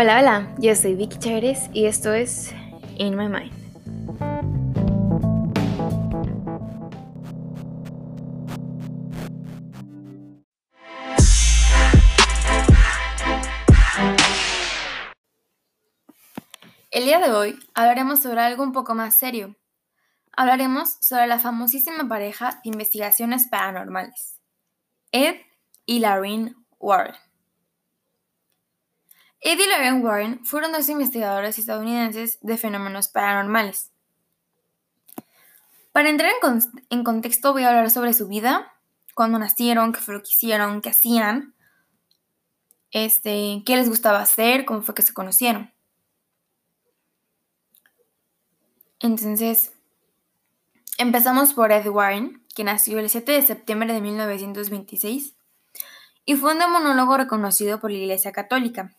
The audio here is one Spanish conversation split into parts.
Hola, hola, yo soy Vicky Chávez y esto es In My Mind. El día de hoy hablaremos sobre algo un poco más serio. Hablaremos sobre la famosísima pareja de investigaciones paranormales, Ed y Lorraine Warren. Ed y Lorraine Warren fueron dos investigadores estadounidenses de fenómenos paranormales. Para entrar en, contexto voy a hablar sobre su vida, cuándo nacieron, qué fue lo que hicieron, qué hacían, este, qué les gustaba hacer, cómo fue que se conocieron. Entonces, empezamos por Ed Warren, que nació el 7 de septiembre de 1926 y fue un demonólogo reconocido por la Iglesia Católica.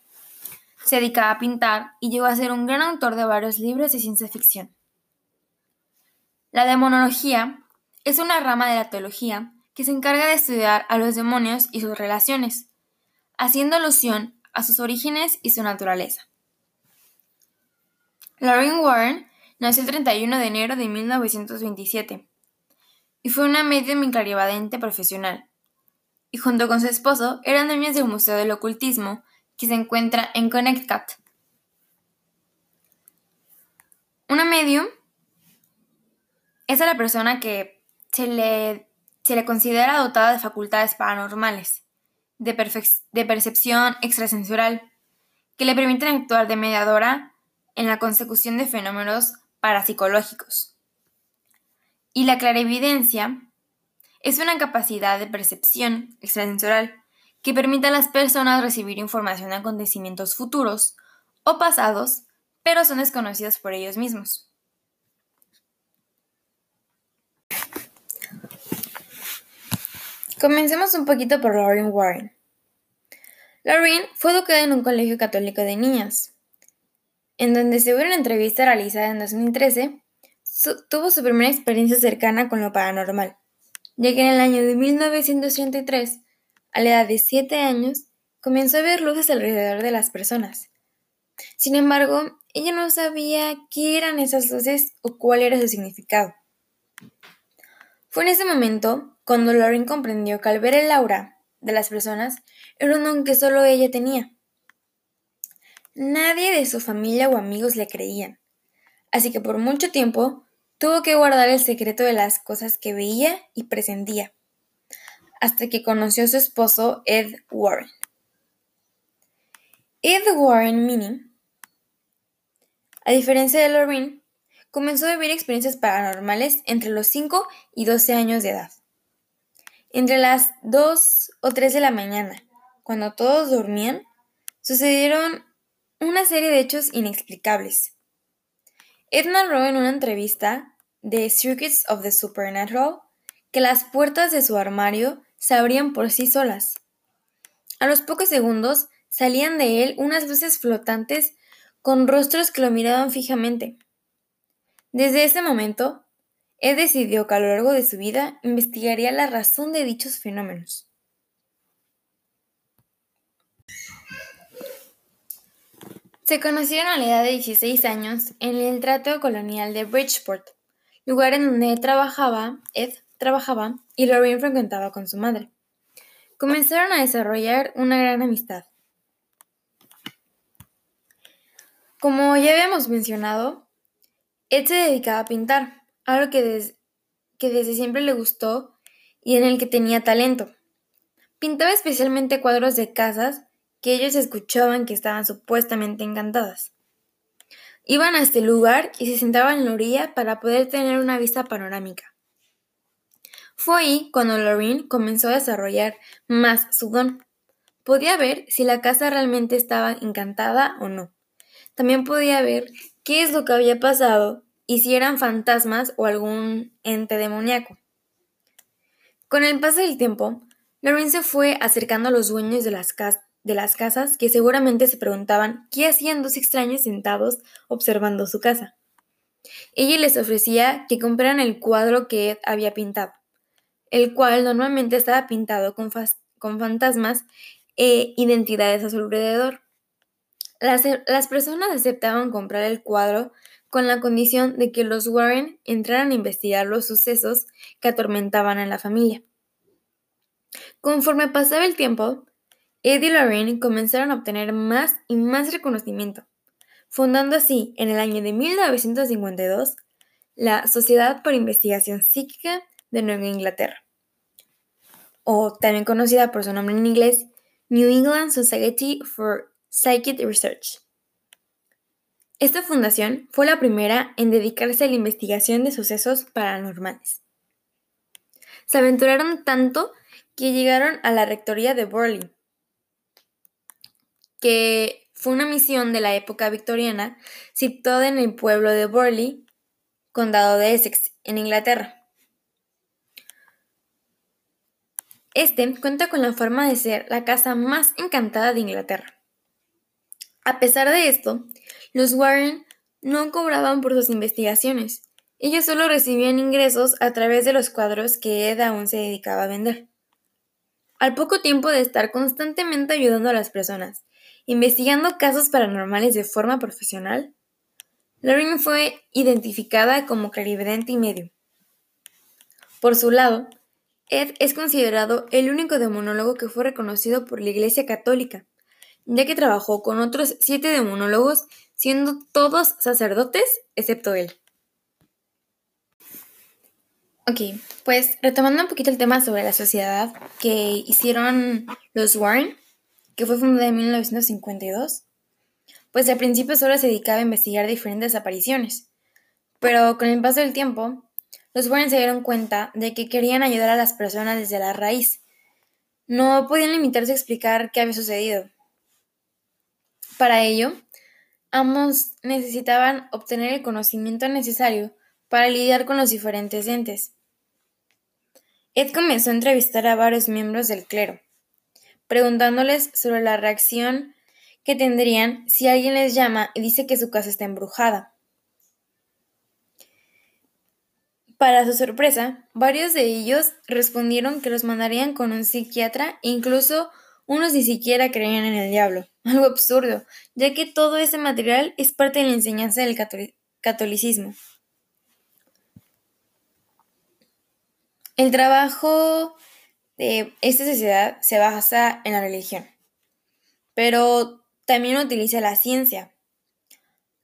Se dedicaba a pintar y llegó a ser un gran autor de varios libros de ciencia ficción. La demonología es una rama de la teología que se encarga de estudiar a los demonios y sus relaciones, haciendo alusión a sus orígenes y su naturaleza. Lorraine Warren nació el 31 de enero de 1927 y fue una medium y clarividente profesional. Y junto con su esposo eran dueños del Museo del Ocultismo que se encuentra en Connecticut. Una medium es a la persona que se le, se le considera dotada de facultades paranormales, de, de percepción extrasensorial, que le permiten actuar de mediadora en la consecución de fenómenos parapsicológicos. Y la clarividencia es una capacidad de percepción extrasensorial que permite a las personas recibir información de acontecimientos futuros o pasados, pero son desconocidos por ellos mismos. Comencemos un poquito por Lauren Warren. Lauren fue educada en un colegio católico de niñas, en donde según una entrevista realizada en 2013, tuvo su primera experiencia cercana con lo paranormal, ya que en el año de 1933, a la edad de 7 años, comenzó a ver luces alrededor de las personas. Sin embargo, ella no sabía qué eran esas luces o cuál era su significado. Fue en ese momento cuando Lauren comprendió que al ver el aura de las personas era un don que solo ella tenía. Nadie de su familia o amigos le creían, así que por mucho tiempo tuvo que guardar el secreto de las cosas que veía y presentía, hasta que conoció a su esposo Ed Warren. Ed Warren Minnie, a diferencia de Lorraine, comenzó a vivir experiencias paranormales entre los 5 y 12 años de edad. Entre las 2 o 3 de la mañana, cuando todos dormían, sucedieron una serie de hechos inexplicables. Ed narró en una entrevista de Circuits of the Supernatural que las puertas de su armario se abrían por sí solas. A los pocos segundos salían de él unas luces flotantes con rostros que lo miraban fijamente. Desde ese momento, Ed decidió que a lo largo de su vida investigaría la razón de dichos fenómenos. Se conocieron a la edad de 16 años en el trato colonial de Bridgeport, lugar en donde trabajaba, Ed trabajaba y Lorraine frecuentaba con su madre. Comenzaron a desarrollar una gran amistad. Como ya habíamos mencionado, Ed se dedicaba a pintar, algo que, que desde siempre le gustó y en el que tenía talento. Pintaba especialmente cuadros de casas que ellos escuchaban que estaban supuestamente encantadas. Iban a este lugar y se sentaban en la orilla para poder tener una vista panorámica. Fue ahí cuando Lorraine comenzó a desarrollar más su don. Podía ver si la casa realmente estaba encantada o no. También podía ver qué es lo que había pasado y si eran fantasmas o algún ente demoníaco. Con el paso del tiempo, Lorraine se fue acercando a los dueños de las, casas de las casas que seguramente se preguntaban qué hacían dos extraños sentados observando su casa. ella les ofrecía que compraran el cuadro que Ed había pintado, el cual normalmente estaba pintado con, con fantasmas e identidades a su alrededor. Las, las personas aceptaban comprar el cuadro con la condición de que los Warren entraran a investigar los sucesos que atormentaban a la familia. Conforme pasaba el tiempo, Ed y Lorraine comenzaron a obtener más y más reconocimiento, fundando así, en el año de 1952, la Sociedad por Investigación Psíquica de Nueva Inglaterra, o también conocida por su nombre en inglés, New England Society for Psychic Research. Esta fundación fue la primera en dedicarse a la investigación de sucesos paranormales. Se aventuraron tanto que llegaron a la rectoría de Burley, que fue una misión de la época victoriana situada en el pueblo de Burley, condado de Essex, en Inglaterra. Este cuenta con la forma de ser la casa más encantada de Inglaterra. A pesar de esto, los Warren no cobraban por sus investigaciones. Ellos solo recibían ingresos a través de los cuadros que Ed aún se dedicaba a vender. Al poco tiempo de estar constantemente ayudando a las personas, investigando casos paranormales de forma profesional, Lorraine fue identificada como clarividente y medio. Por su lado, Ed es considerado el único demonólogo que fue reconocido por la Iglesia Católica, ya que trabajó con otros siete demonólogos, siendo todos sacerdotes excepto él. Ok, pues retomando un poquito el tema sobre la sociedad que hicieron los Warren, que fue fundada en 1952, pues al principio solo se dedicaba a investigar diferentes apariciones, pero con el paso del tiempo, los Warren se dieron cuenta de que querían ayudar a las personas desde la raíz. No podían limitarse a explicar qué había sucedido. Para ello, ambos necesitaban obtener el conocimiento necesario para lidiar con los diferentes entes. Ed comenzó a entrevistar a varios miembros del clero, preguntándoles sobre la reacción que tendrían si alguien les llama y dice que su casa está embrujada. Para su sorpresa, varios de ellos respondieron que los mandarían con un psiquiatra incluso unos ni siquiera creían en el diablo. Algo absurdo, ya que todo ese material es parte de la enseñanza del catolicismo. El trabajo de esta sociedad se basa en la religión, pero también utiliza la ciencia.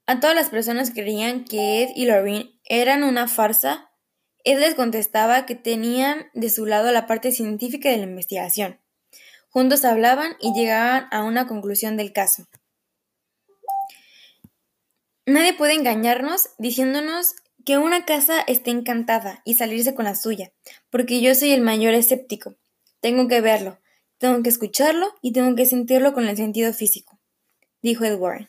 A todas las personas que creían que Ed y Lorraine eran una farsa, Ed les contestaba que tenían de su lado la parte científica de la investigación. Juntos hablaban y llegaban a una conclusión del caso. Nadie puede engañarnos diciéndonos que una casa esté encantada y salirse con la suya, porque yo soy el mayor escéptico. Tengo que verlo, tengo que escucharlo y tengo que sentirlo con el sentido físico, dijo Edward.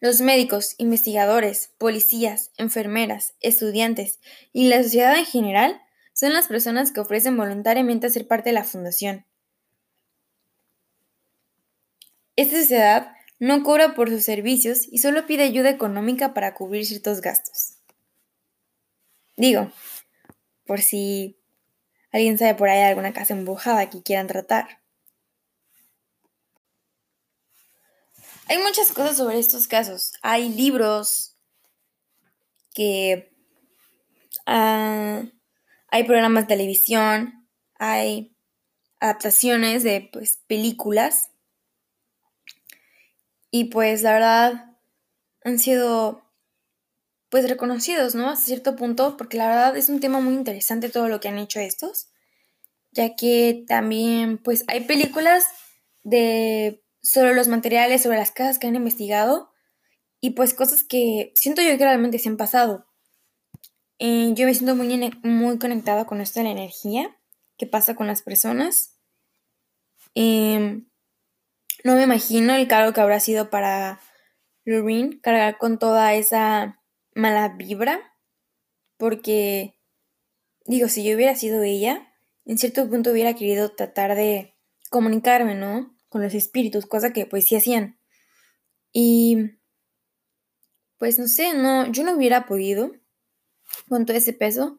Los médicos, investigadores, policías, enfermeras, estudiantes y la sociedad en general son las personas que ofrecen voluntariamente ser parte de la fundación. Esta sociedad no cobra por sus servicios y solo pide ayuda económica para cubrir ciertos gastos. Digo, por si alguien sabe por ahí alguna casa embrujada que quieran tratar. Hay muchas cosas sobre estos casos. Hay libros que... Ah, hay programas de televisión, hay adaptaciones de pues, películas y pues la verdad han sido pues reconocidos, ¿no? Hasta cierto punto, porque la verdad es un tema muy interesante todo lo que han hecho estos, ya que también pues hay películas de sobre los materiales, sobre las casas que han investigado y pues cosas que siento yo que realmente se han pasado. Eh, yo me siento muy, muy conectada con esto de la energía que pasa con las personas. Eh, no me imagino el cargo que habrá sido para Lorraine cargar con toda esa mala vibra. Porque, digo, si yo hubiera sido ella, en cierto punto hubiera querido tratar de comunicarme, ¿no? Con los espíritus, cosa que pues sí hacían. Y pues no sé, no, yo no hubiera podido con todo ese peso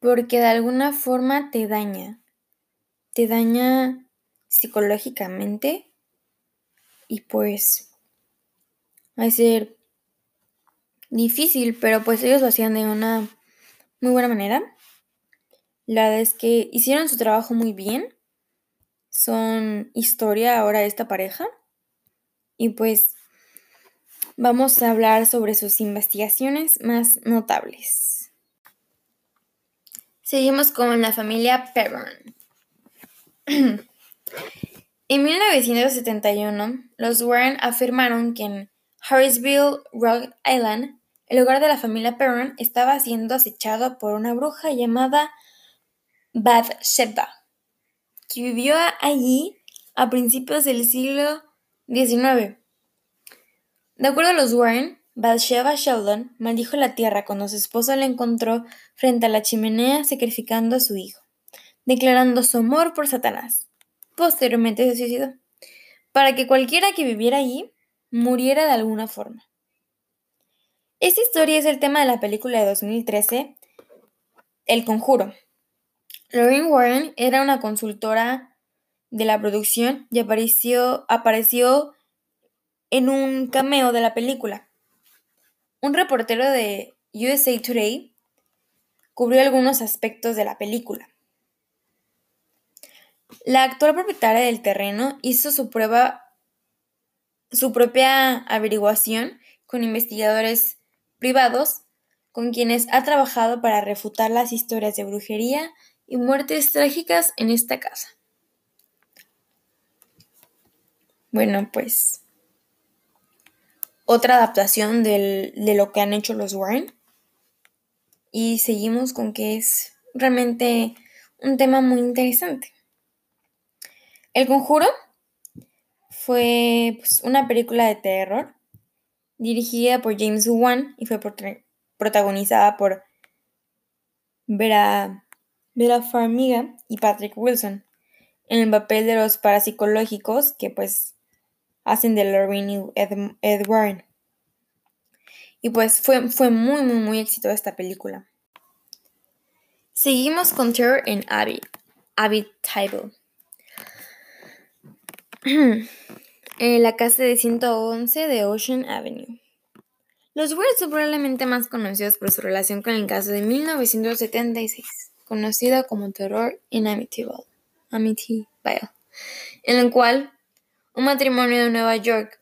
porque de alguna forma te daña, te daña psicológicamente y pues va a ser difícil, pero pues ellos lo hacían de una muy buena manera. La verdad es que hicieron su trabajo muy bien. Son historia ahora de esta pareja. Y pues vamos a hablar sobre sus investigaciones más notables. Seguimos con la familia Perron. en 1971, los Warren afirmaron que en Harrisville, Rhode Island, el hogar de la familia Perron estaba siendo acechado por una bruja llamada Bathsheba, que vivió allí a principios del siglo XIX. De acuerdo a los Warren, Bathsheba Sheldon maldijo la tierra cuando su esposo la encontró frente a la chimenea sacrificando a su hijo, declarando su amor por Satanás. Posteriormente se suicidó, para que cualquiera que viviera allí muriera de alguna forma. Esta historia es el tema de la película de 2013, El Conjuro. Lorraine Warren era una consultora de la producción y apareció, apareció en un cameo de la película. Un reportero de USA Today cubrió algunos aspectos de la película. La actual propietaria del terreno hizo su prueba su propia averiguación con investigadores privados con quienes ha trabajado para refutar las historias de brujería y muertes trágicas en esta casa. Bueno, pues otra adaptación de lo que han hecho los Warren. Y seguimos con que es realmente un tema muy interesante. El Conjuro fue pues, una película de terror dirigida por James Wan y fue protagonizada por Vera, Vera Farmiga y Patrick Wilson en el papel de los parapsicológicos que pues hacen de Lorraine y. Y pues fue, fue muy, muy, muy exitosa esta película. Seguimos con Terror en Abby Table. la casa de 111 de Ocean Avenue. Los Warren son probablemente más conocidos por su relación con el caso de 1976, conocido como Terror en Amityville, Amityville en el cual un matrimonio de Nueva York,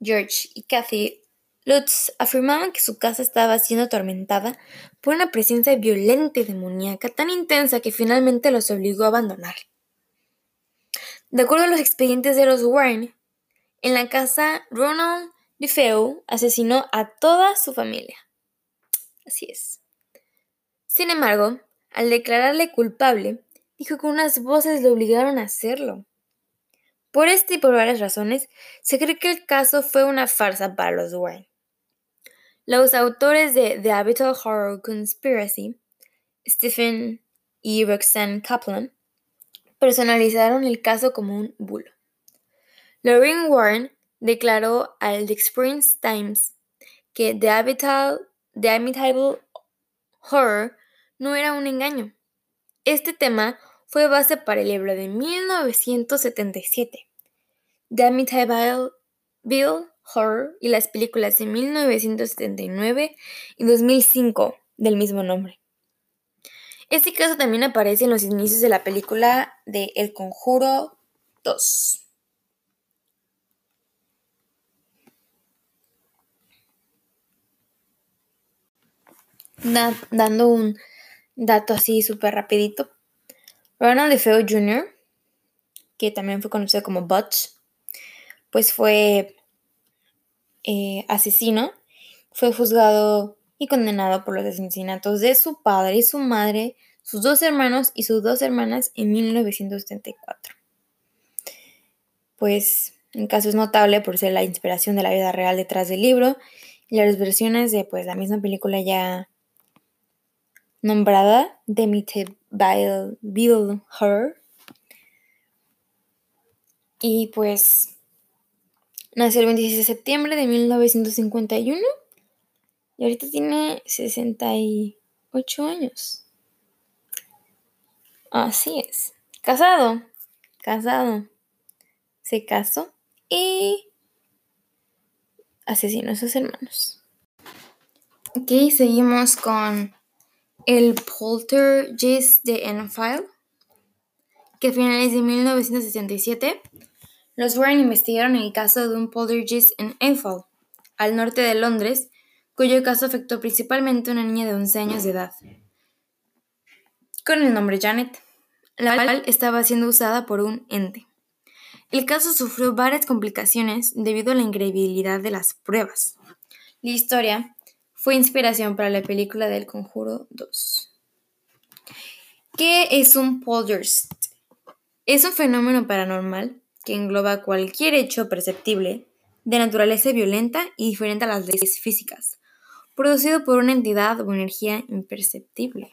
George y Kathy Lutz, afirmaban que su casa estaba siendo atormentada por una presencia violenta y demoníaca tan intensa que finalmente los obligó a abandonar. De acuerdo a los expedientes de los Warren, en la casa Ronald DeFeo asesinó a toda su familia. Así es. Sin embargo, al declararle culpable, dijo que unas voces le obligaron a hacerlo. Por este y por varias razones, se cree que el caso fue una farsa para los Warren. Los autores de The Habitual Horror Conspiracy, Stephen y Roxanne Kaplan, personalizaron el caso como un bulo. Lorraine Warren declaró al The Experience Times que The Amityville Horror no era un engaño. Este tema fue base para el libro de 1977, The Amityville Horror y las películas de 1979 y 2005 del mismo nombre. Este caso también aparece en los inicios de la película de El Conjuro 2. dando un dato así súper rapidito. Ronald DeFeo Jr., que también fue conocido como Butch, pues fue eh, asesino, fue juzgado y condenado por los asesinatos de su padre y su madre, sus dos hermanos y sus dos hermanas en 1974. Pues el caso es notable por ser la inspiración de la vida real detrás del libro y las versiones de pues la misma película ya nombrada Bill Her. Y pues nació el 26 de septiembre de 1951 y ahorita tiene 68 años. Así es. Casado. Casado. Se casó y asesinó a sus hermanos. Ok, seguimos con el poltergeist de Enfield, que a finales de 1967 los Warren investigaron el caso de un poltergeist en Enfield, al norte de Londres, cuyo caso afectó principalmente a una niña de 11 años de edad, con el nombre Janet, la cual estaba siendo usada por un ente. El caso sufrió varias complicaciones debido a la increíbilidad de las pruebas. La historia fue inspiración para la película del Conjuro 2. ¿Qué es un poltergeist? Es un fenómeno paranormal que engloba cualquier hecho perceptible de naturaleza violenta y diferente a las leyes físicas, producido por una entidad o energía imperceptible.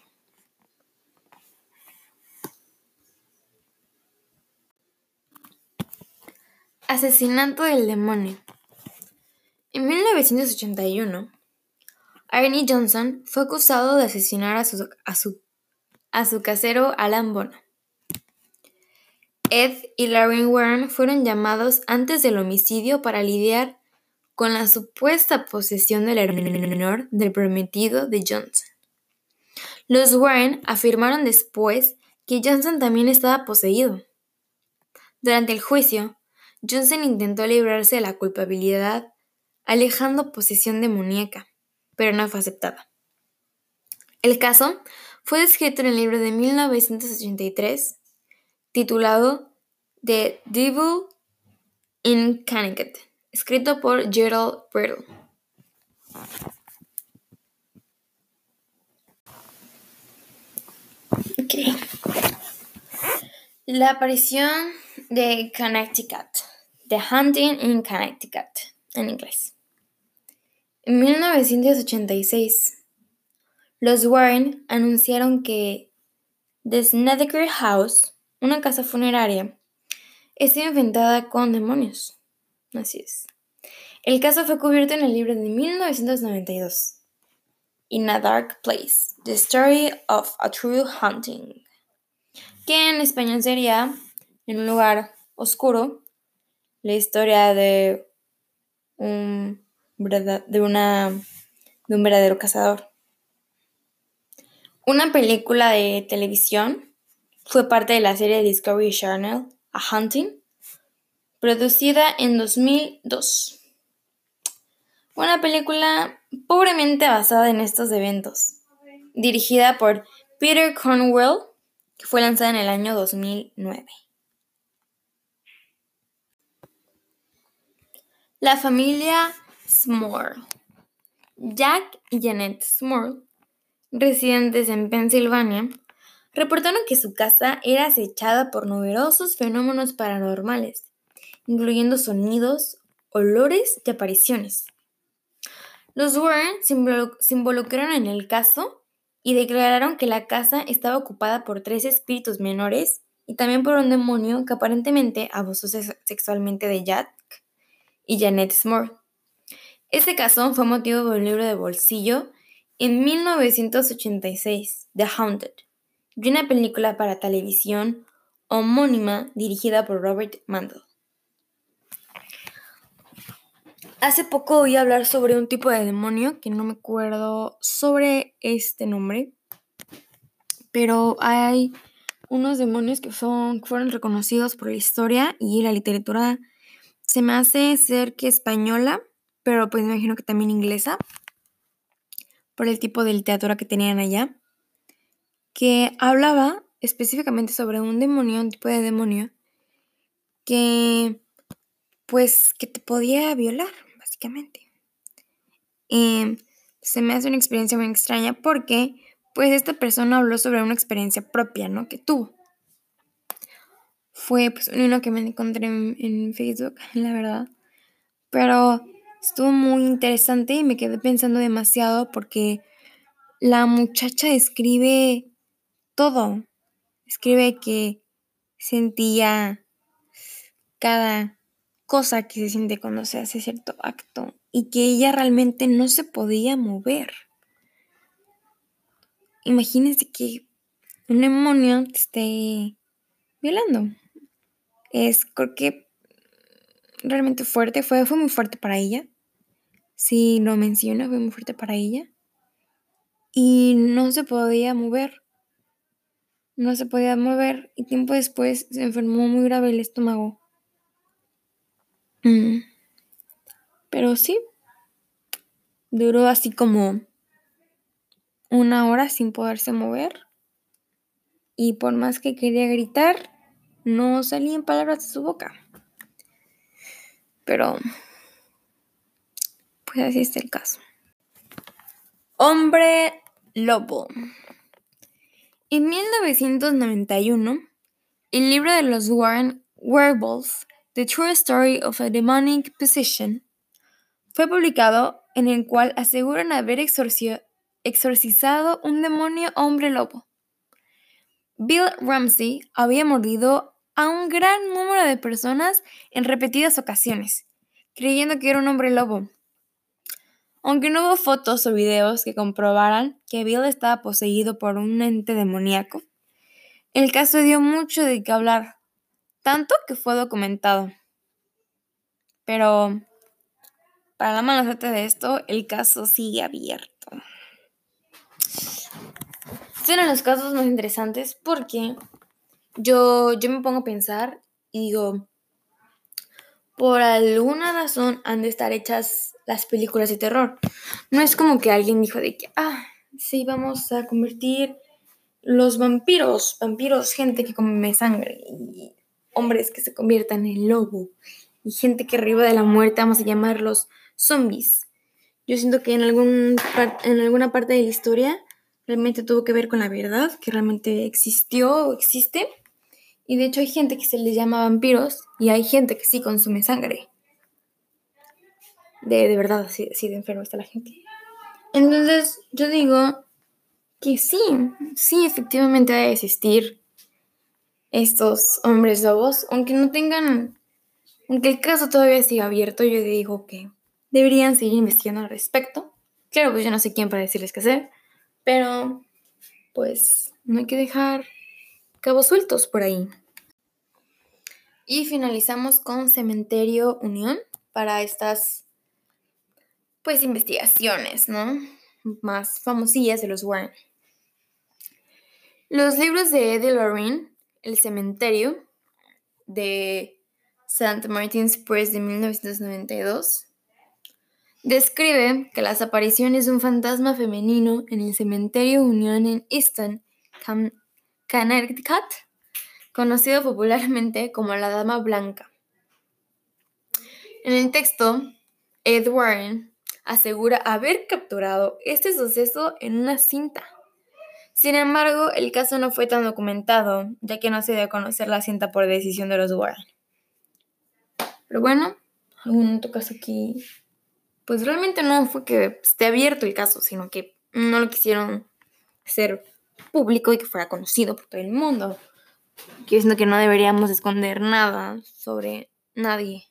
Asesinato del demonio. En 1981, Ernie Johnson fue acusado de asesinar a su, a su, casero Alan Bono. Ed y Larry Warren fueron llamados antes del homicidio para lidiar con la supuesta posesión del menor del prometido de Johnson. Los Warren afirmaron después que Johnson también estaba poseído. Durante el juicio, Johnson intentó librarse de la culpabilidad alejando posesión demoníaca, pero no fue aceptada. El caso fue descrito en el libro de 1983 titulado The Devil in Connecticut, escrito por Gerald Brittle. La aparición de Connecticut. The Hunting in Connecticut, en inglés. En 1986, los Warren anunciaron que The Snedeker House, una casa funeraria, estaba inventada con demonios. Así es. El caso fue cubierto en el libro de 1992, In a Dark Place, The Story of a True Hunting, que en español sería En un lugar oscuro, la historia de un, de, un verdadero cazador. Una película de televisión fue parte de la serie Discovery Channel, A Hunting, producida en 2002. Una película pobremente basada en estos eventos, dirigida por Peter Cornwell, que fue lanzada en el año 2009. La familia Small. Jack y Janet Small, residentes en Pensilvania, reportaron que su casa era acechada por numerosos fenómenos paranormales, incluyendo sonidos, olores y apariciones. Los Warren se involucraron en el caso y declararon que la casa estaba ocupada por tres espíritus menores y también por un demonio que aparentemente abusó sexualmente de Jack y Janet Small. Este caso fue motivo de un libro de bolsillo en 1986, The Haunted, y una película para televisión homónima dirigida por Robert Mandel. Hace poco oí hablar sobre un tipo de demonio que no me acuerdo sobre este nombre, pero hay unos demonios que son, fueron reconocidos por la historia y la literatura. Se me hace ser que española, pero pues me imagino que también inglesa, por el tipo de literatura que tenían allá, que hablaba específicamente sobre un demonio, un tipo de demonio, que pues que te podía violar, Em, se me hace una experiencia muy extraña porque pues esta persona habló sobre una experiencia propia, ¿no? Que tuvo fue pues uno que me encontré en, Facebook, la verdad. Pero estuvo muy interesante y me quedé pensando demasiado porque la muchacha escribe todo. Escribe que sentía cada cosa que se siente cuando se hace cierto acto y que ella realmente no se podía mover. Imagínense que un demonio te esté violando. Es, creo que realmente fuerte, fue, fue muy fuerte para ella. Si lo menciona, fue muy fuerte para ella. Y no se podía mover. No se podía mover y tiempo después se enfermó muy grave el estómago. Mm. Pero sí, duró así como una hora sin poderse mover. Y por más que quería gritar, no salían palabras de su boca. Pero, pues así está el caso. Hombre Lobo. En 1991, el libro de los Warren Werewolves, The True Story of a Demonic Possession, fue publicado en el cual aseguran haber exorcizado un demonio hombre lobo. Bill Ramsey había mordido a un gran número de personas en repetidas ocasiones, creyendo que era un hombre lobo. Aunque no hubo fotos o videos que comprobaran que Bill estaba poseído por un ente demoníaco, el caso dio mucho de qué hablar, tanto que fue documentado. Pero, para la mala suerte de esto, el caso sigue abierto. Son los casos más interesantes porque yo, yo me pongo a pensar y digo, por alguna razón han de estar hechas las películas de terror. No es como que alguien dijo de que, ah, sí, vamos a convertir los vampiros, vampiros, gente que come sangre, y hombres que se conviertan en lobo, y gente que arriba de la muerte vamos a llamarlos zombies. Yo siento que en, algún en alguna parte de la historia realmente tuvo que ver con la verdad, que realmente existió o existe. Y de hecho hay gente que se les llama vampiros y hay gente que sí consume sangre. De, de verdad, así, de enfermo está la gente. Entonces yo digo que sí, sí, efectivamente debe existir estos hombres lobos, aunque no tengan, aunque el caso todavía siga abierto, yo digo que deberían seguir investigando al respecto. Claro, pues yo no sé quién para decirles qué hacer, pero pues no hay que dejar cabos sueltos por ahí. Y finalizamos con Cementerio Unión para estas, pues, investigaciones, ¿no? Más famosillas de los Warren. Los libros de Eddie Lorraine, El Cementerio, de St. Martin's Press de 1992, describe que las apariciones de un fantasma femenino en el Cementerio Unión en Easton, Connecticut, conocido popularmente como la Dama Blanca. En el texto, Ed Warren asegura haber capturado este suceso en una cinta. Sin embargo, el caso no fue tan documentado, ya que no se dio a conocer la cinta por decisión de los Warren. Pero bueno, algún otro caso aquí, pues realmente no fue que esté abierto el caso, sino que no lo quisieron hacer público y que fuera conocido por todo el mundo. Quiero decir que no deberíamos esconder nada sobre nadie.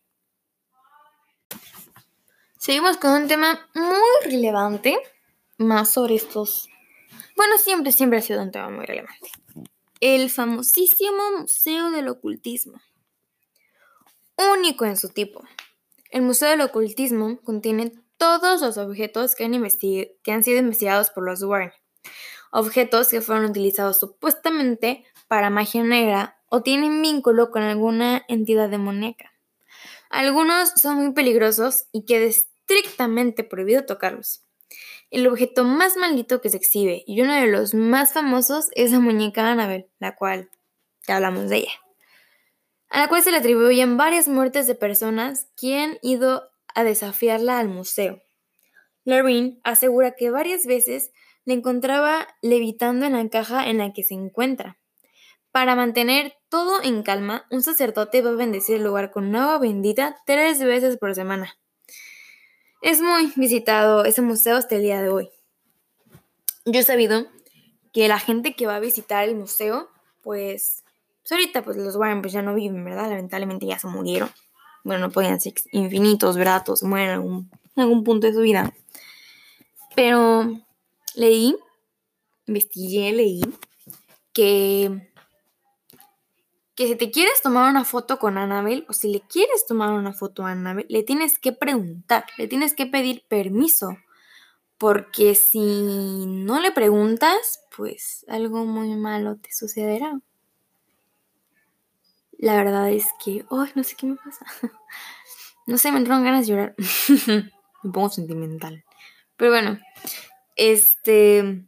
Seguimos con un tema muy relevante, más sobre estos... Bueno, siempre, siempre ha sido un tema muy relevante. El famosísimo Museo del Ocultismo. Único en su tipo. El Museo del Ocultismo contiene todos los objetos que han, que han sido investigados por los Warren. Objetos que fueron utilizados supuestamente para magia negra o tienen vínculo con alguna entidad demoníaca. Algunos son muy peligrosos y queda estrictamente prohibido tocarlos. El objeto más maldito que se exhibe y uno de los más famosos es la muñeca Annabel, la cual ya hablamos de ella, a la cual se le atribuyen varias muertes de personas que han ido a desafiarla al museo. Lorraine asegura que varias veces le encontraba levitando en la caja en la que se encuentra. Para mantener todo en calma, un sacerdote va a bendecir el lugar con agua bendita tres veces por semana. Es muy visitado ese museo hasta el día de hoy. Yo he sabido que la gente que va a visitar el museo, pues, pues ahorita pues los Warren pues ya no viven, ¿verdad? Lamentablemente ya se murieron. Bueno, no podían ser infinitos, ¿verdad? Todos mueren en en algún punto de su vida. Pero leí, investigué, leí que, que si te quieres tomar una foto con Annabelle o si le quieres tomar una foto a Annabelle, le tienes que preguntar, le tienes que pedir permiso. Porque si no le preguntas, pues algo muy malo te sucederá. La verdad es que, ay, no sé qué me pasa. No sé, me entraron ganas de llorar. me pongo sentimental. Pero bueno, este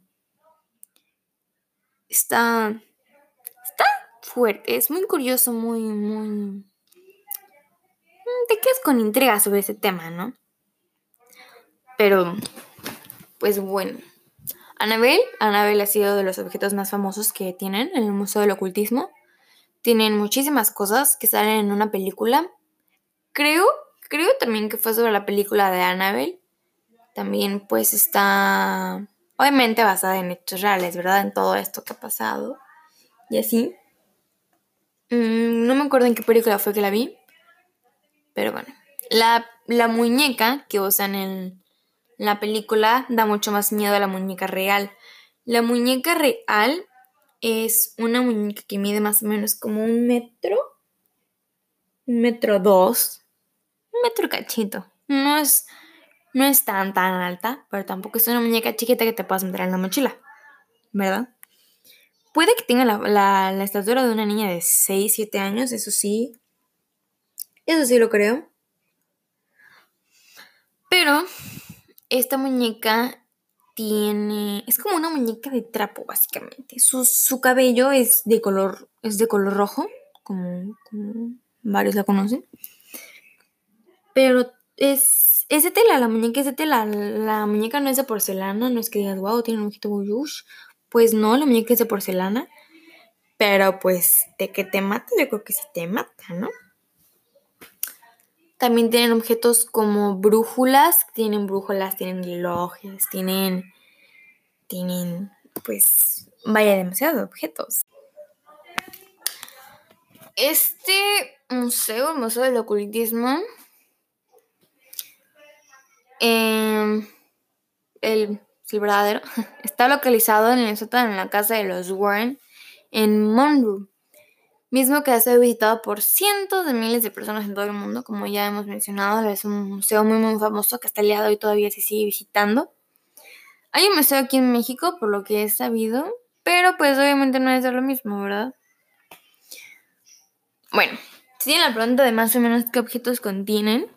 está fuerte, es muy curioso, muy muy mm, te quedas con intriga sobre ese tema, ¿no? Pero pues bueno, Annabelle, Annabelle ha sido de los objetos más famosos que tienen en el Museo del Ocultismo. Tienen muchísimas cosas que salen en una película. Creo, creo también que fue sobre la película de Annabelle. También pues está obviamente basada en hechos reales, ¿verdad? En todo esto que ha pasado. Y así. Mm, no me acuerdo en qué película fue que la vi. Pero bueno. La, la muñeca que usan en la película da mucho más miedo a la muñeca real. La muñeca real es una muñeca que mide más o menos como un metro, un metro dos, un metro cachito. No es, no es tan tan alta, pero tampoco es una muñeca chiquita que te puedas meter en la mochila, ¿verdad? Puede que tenga la, la, la estatura de una niña de 6, 7 años, eso sí. Eso sí lo creo. Pero esta muñeca tiene. Es como una muñeca de trapo, básicamente. Su, cabello es de color. Es de color rojo. Como, varios la conocen. Pero es. Es de tela, la muñeca es de tela. La muñeca no es de porcelana. No es que digas, wow, tiene un ojito buyush. Pues no, la muñeca es de porcelana. Pero pues, de que te mata, yo creo que sí te mata, ¿no? También tienen objetos como brújulas, tienen brújulas, tienen relojes, tienen, tienen, pues, vaya, demasiados objetos. Este museo, el Museo del Ocultismo, em, el, el verdadero, está localizado en el sótano en la casa de los Warren en Monroe mismo que ha sido visitado por cientos de miles de personas en todo el mundo, como ya hemos mencionado, es un museo muy muy famoso que hasta el día de hoy todavía se sigue visitando. Hay un museo aquí en México, por lo que he sabido, pero pues obviamente no es de lo mismo, ¿verdad? Bueno, si tienen la pregunta de más o menos qué objetos contienen,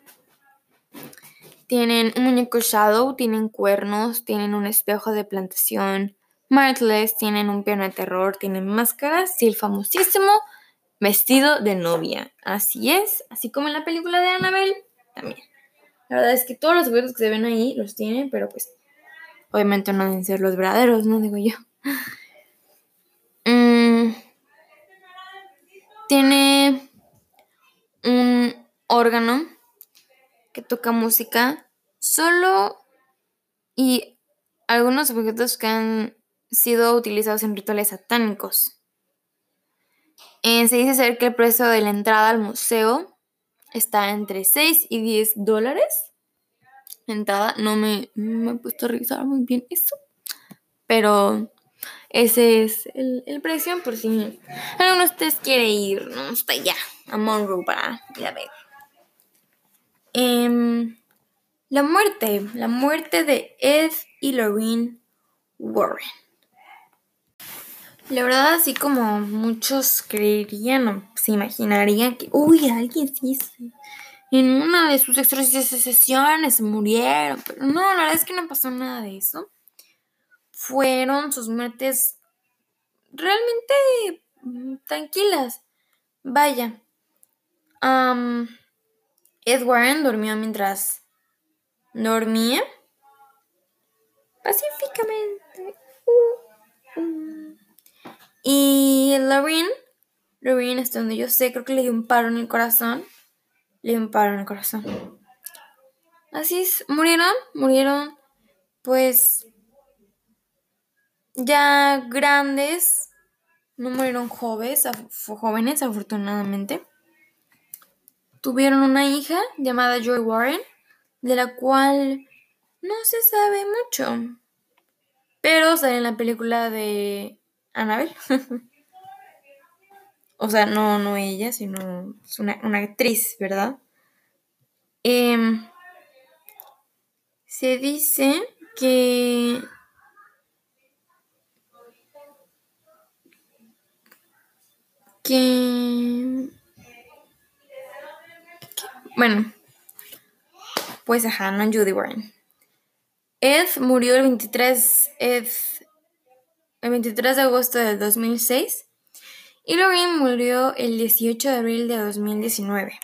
tienen un muñeco Shadow, tienen cuernos, tienen un espejo de plantación, Martless, tienen un piano de terror, tienen máscaras y el famosísimo vestido de novia. Así es, así como en la película de Annabelle también. La verdad es que todos los objetos que se ven ahí los tienen, pero pues obviamente no deben ser los verdaderos, ¿no? Digo yo. Mm, tiene un órgano que toca música solo y algunos objetos que han sido utilizados en rituales satánicos. Eh, se dice ser que el precio de la entrada al museo está entre 6 y 10 dólares. La entrada no me, me, he puesto a revisar muy bien eso. Pero ese es el, precio por si alguno de ustedes quiere ir ¿no? allá, a Monroe para ir a ver. Em, la muerte, la muerte de Ed y Lorraine Warren. La verdad, así como muchos creerían o se imaginarían que, uy, alguien sí, en una de sus sesiones murieron, pero no, la verdad es que no pasó nada de eso. Fueron sus muertes realmente mm, tranquilas. Vaya. Ed Warren durmió mientras dormía pacíficamente. Uh, uh. Y Lorraine, Lorraine, hasta donde yo sé, creo que le dio un paro en el corazón. Le dio un paro en el corazón. Así es, murieron, murieron, pues, ya grandes, no murieron jóvenes, jóvenes afortunadamente. Tuvieron una hija llamada Joy Warren, de la cual no se sabe mucho. Pero sale en la película de Annabelle. o sea, no, no ella, sino una, una actriz, ¿verdad? Em, se dice que que bueno, pues ajá, no Judy Warren. Ed murió el 23, Ed, el 23 de agosto de 2006 y Lorraine murió el 18 de abril de 2019.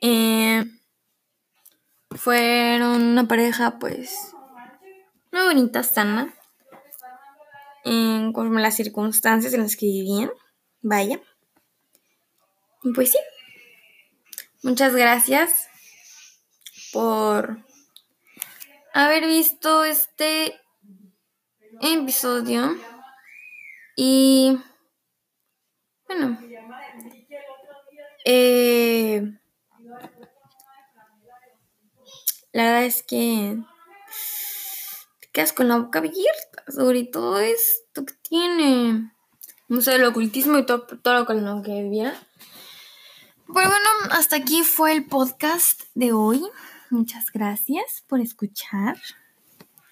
Eh, fueron una pareja pues muy bonita, sana, en conforme las circunstancias en las que vivían. Vaya. Pues sí. Muchas gracias por haber visto este episodio. Y bueno, eh, la verdad es que te quedas con la boca abierta sobre todo esto que tiene. No sé, el ocultismo y todo, todo lo que vivía. Pues bueno, hasta aquí fue el podcast de hoy. Muchas gracias por escuchar.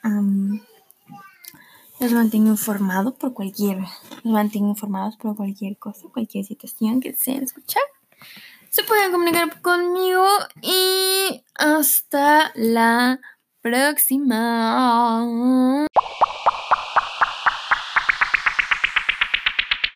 los mantengo informados por cualquier, los mantengo informados por cualquier cosa, cualquier situación que deseen escuchar. Se pueden comunicar conmigo y hasta la próxima.